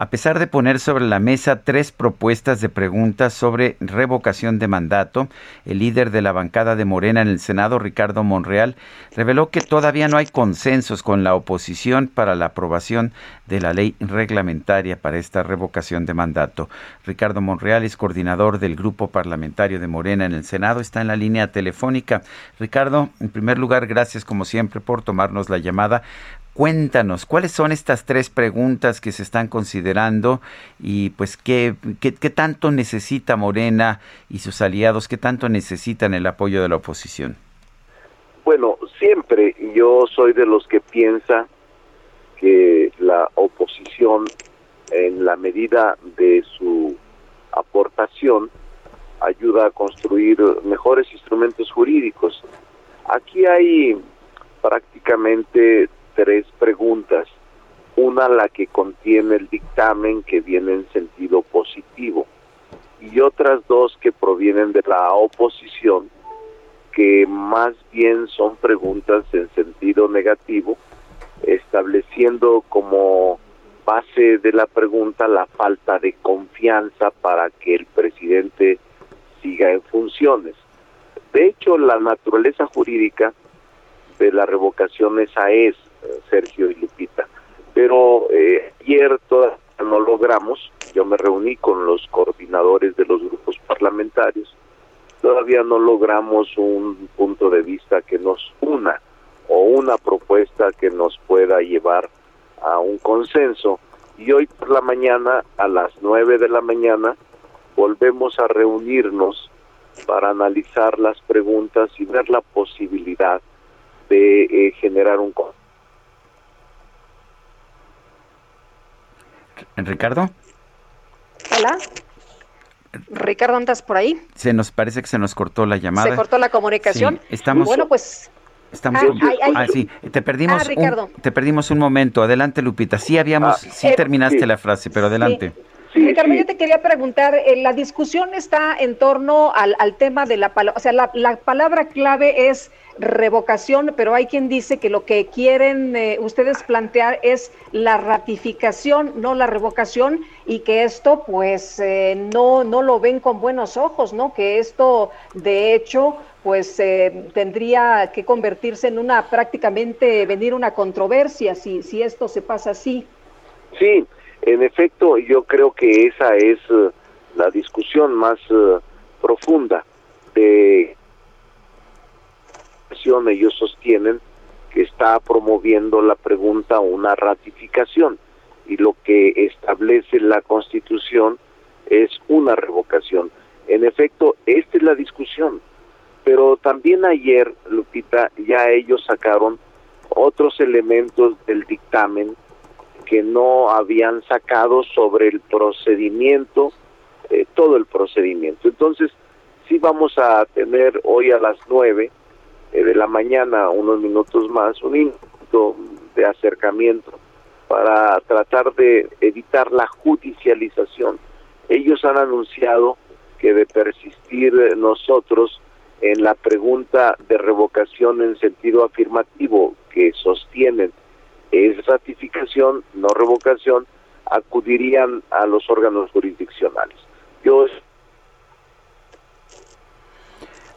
A pesar de poner sobre la mesa tres propuestas de preguntas sobre revocación de mandato, el líder de la bancada de Morena en el Senado, Ricardo Monreal, reveló que todavía no hay consensos con la oposición para la aprobación de la ley reglamentaria para esta revocación de mandato. Ricardo Monreal es coordinador del grupo parlamentario de Morena en el Senado, está en la línea telefónica. Ricardo, en primer lugar, gracias como siempre por tomarnos la llamada. Cuéntanos, ¿cuáles son estas tres preguntas que se están considerando y pues qué, qué, qué, tanto necesita Morena y sus aliados, qué tanto necesitan el apoyo de la oposición? Bueno, siempre yo soy de los que piensa que la oposición, en la medida de su aportación, ayuda a construir mejores instrumentos jurídicos. Aquí hay prácticamente tres preguntas. Una la que contiene el dictamen que viene en sentido positivo y otras dos que provienen de la oposición que más bien son preguntas en sentido negativo, estableciendo como base de la pregunta la falta de confianza para que el presidente siga en funciones. De hecho, la naturaleza jurídica de la revocación esa es, Sergio y Lupita. Pero eh, ayer todavía no logramos, yo me reuní con los coordinadores de los grupos parlamentarios, todavía no logramos un punto de vista que nos una o una propuesta que nos pueda llevar a un consenso. Y hoy por la mañana, a las nueve de la mañana, volvemos a reunirnos para analizar las preguntas y ver la posibilidad de eh, generar un consenso. Ricardo. Hola. Ricardo, ¿andas por ahí? Se nos parece que se nos cortó la llamada. Se cortó la comunicación. Sí, estamos. Bueno, pues. Estamos. Ah, ay, ay, ah, sí. Te perdimos. Ah, un, te perdimos un momento. Adelante, Lupita. Sí habíamos, ah, sí eh, terminaste sí. la frase, pero adelante. Sí. Sí, Ricardo, sí. yo te quería preguntar, eh, la discusión está en torno al, al tema de la palabra, o sea, la, la, palabra clave es revocación, pero hay quien dice que lo que quieren eh, ustedes plantear es la ratificación, no la revocación, y que esto pues eh, no, no lo ven con buenos ojos, ¿no? Que esto de hecho pues eh, tendría que convertirse en una prácticamente venir una controversia si, si esto se pasa así. Sí, en efecto, yo creo que esa es uh, la discusión más uh, profunda de ellos sostienen que está promoviendo la pregunta una ratificación y lo que establece la Constitución es una revocación. En efecto, esta es la discusión. Pero también ayer, Lupita, ya ellos sacaron otros elementos del dictamen que no habían sacado sobre el procedimiento, eh, todo el procedimiento. Entonces, sí vamos a tener hoy a las nueve eh, de la mañana, unos minutos más, un minuto de acercamiento para tratar de evitar la judicialización. Ellos han anunciado que de persistir nosotros en la pregunta de revocación en sentido afirmativo que sostienen es ratificación, no revocación, acudirían a los órganos jurisdiccionales. Yo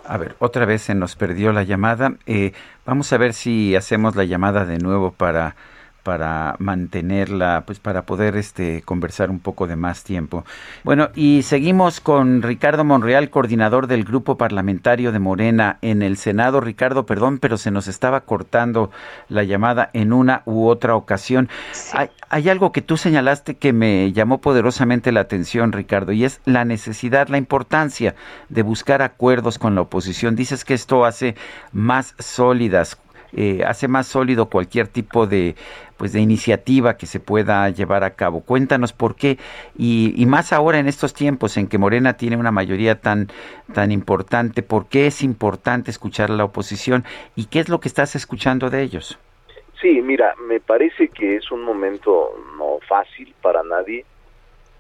a ver, otra vez se nos perdió la llamada. Eh, vamos a ver si hacemos la llamada de nuevo para para mantenerla, pues para poder este conversar un poco de más tiempo. Bueno, y seguimos con Ricardo Monreal, coordinador del grupo parlamentario de Morena en el Senado. Ricardo, perdón, pero se nos estaba cortando la llamada en una u otra ocasión. Sí. Hay, hay algo que tú señalaste que me llamó poderosamente la atención, Ricardo, y es la necesidad, la importancia de buscar acuerdos con la oposición. Dices que esto hace más sólidas eh, hace más sólido cualquier tipo de pues de iniciativa que se pueda llevar a cabo. Cuéntanos por qué y, más ahora en estos tiempos en que Morena tiene una mayoría tan tan importante, por qué es importante escuchar a la oposición y qué es lo que estás escuchando de ellos. Sí, mira, me parece que es un momento no fácil para nadie.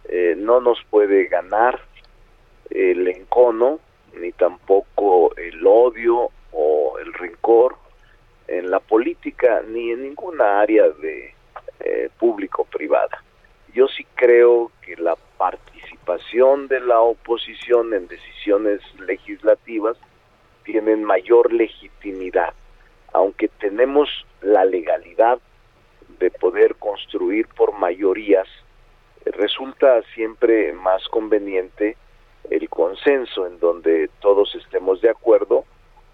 Eh, no nos puede ganar el encono ni tampoco el odio o el rencor en la política ni en ninguna área de eh, público-privada. Yo sí creo que la participación de la oposición en decisiones legislativas tienen mayor legitimidad, aunque tenemos la legalidad de poder construir por mayorías, resulta siempre más conveniente el consenso en donde todos estemos de acuerdo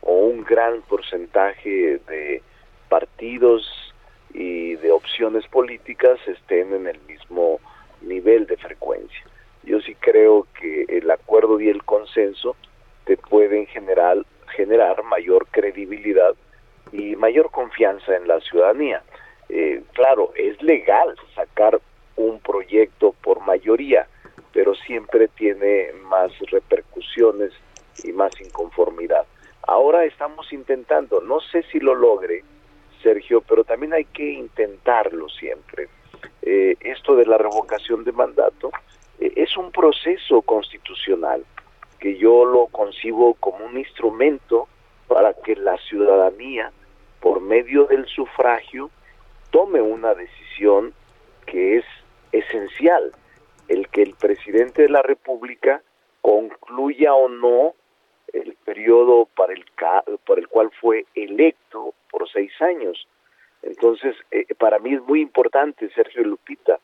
o un gran porcentaje de partidos y de opciones políticas estén en el mismo nivel de frecuencia. Yo sí creo que el acuerdo y el consenso te pueden generar, generar mayor credibilidad y mayor confianza en la ciudadanía. Eh, claro, es legal sacar un proyecto por mayoría, pero siempre tiene más repercusiones y más inconformidad. Ahora estamos intentando, no sé si lo logre, Sergio, pero también hay que intentarlo siempre. Eh, esto de la revocación de mandato eh, es un proceso constitucional que yo lo concibo como un instrumento para que la ciudadanía, por medio del sufragio, tome una decisión que es esencial, el que el presidente de la República concluya o no el periodo para el, por el cual fue electo por seis años. Entonces, eh, para mí es muy importante, Sergio Lupita.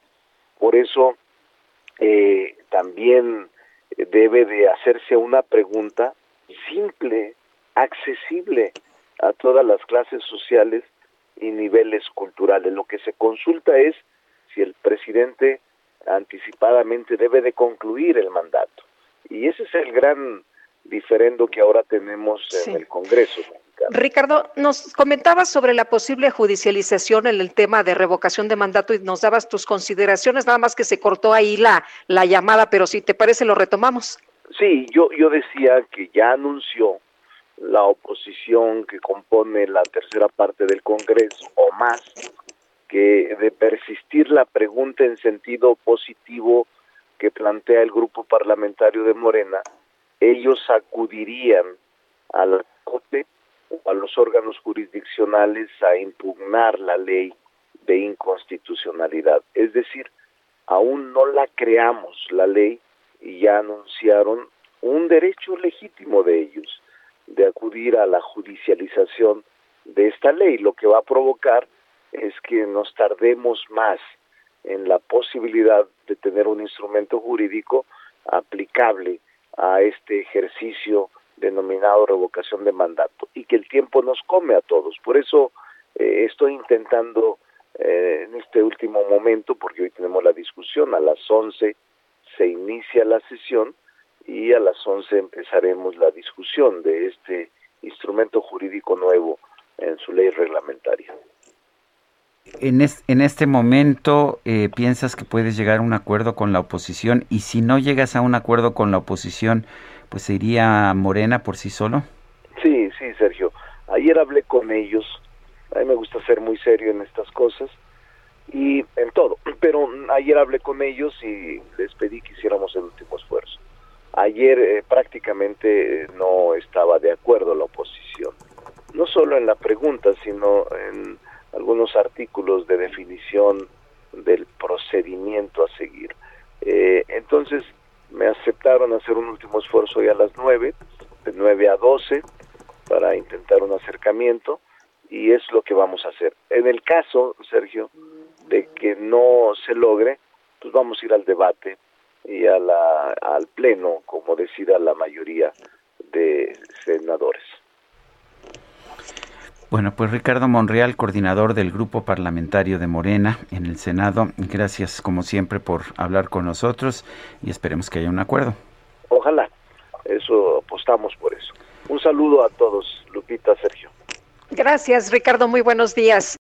Por eso eh, también debe de hacerse una pregunta simple, accesible a todas las clases sociales y niveles culturales. Lo que se consulta es si el presidente anticipadamente debe de concluir el mandato. Y ese es el gran diferendo que ahora tenemos en el Congreso. Ricardo, nos comentabas sobre la posible judicialización en el tema de revocación de mandato y nos dabas tus consideraciones, nada más que se cortó ahí la, la llamada, pero si te parece lo retomamos. Sí, yo, yo decía que ya anunció la oposición que compone la tercera parte del Congreso o más, que de persistir la pregunta en sentido positivo que plantea el grupo parlamentario de Morena, ellos acudirían a la Corte o a los órganos jurisdiccionales a impugnar la ley de inconstitucionalidad. Es decir, aún no la creamos la ley y ya anunciaron un derecho legítimo de ellos de acudir a la judicialización de esta ley, lo que va a provocar es que nos tardemos más en la posibilidad de tener un instrumento jurídico aplicable a este ejercicio denominado revocación de mandato y que el tiempo nos come a todos. Por eso eh, estoy intentando eh, en este último momento, porque hoy tenemos la discusión, a las 11 se inicia la sesión y a las 11 empezaremos la discusión de este instrumento jurídico nuevo en su ley reglamentaria. En, este momento, eh, ¿piensas que puedes llegar a un acuerdo con la oposición? Y si no llegas a un acuerdo con la oposición, pues se iría Morena por sí solo? Sí, sí, Sergio. Ayer hablé con ellos. A mí me gusta ser muy serio en estas cosas y en todo. Pero ayer hablé con ellos y les pedí que hiciéramos el último esfuerzo. Ayer eh, prácticamente eh, no estaba de acuerdo la oposición. No solo en la pregunta, sino en algunos artículos de definición del procedimiento a seguir. Eh, entonces me aceptaron hacer un último esfuerzo hoy a las 9, de 9 a 12, para intentar un acercamiento y es lo que vamos a hacer. En el caso, Sergio, de que no se logre, pues vamos a ir al debate y a la, al pleno, como decida la mayoría de senadores. Bueno, pues Ricardo Monreal, coordinador del Grupo Parlamentario de Morena en el Senado, gracias como siempre por hablar con nosotros y esperemos que haya un acuerdo. Ojalá, eso apostamos por eso. Un saludo a todos, Lupita, Sergio. Gracias, Ricardo. Muy buenos días.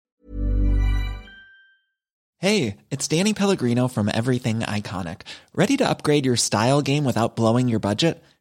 Hey, it's Danny Pellegrino from Everything Iconic. ¿Ready to upgrade your style game without blowing your budget?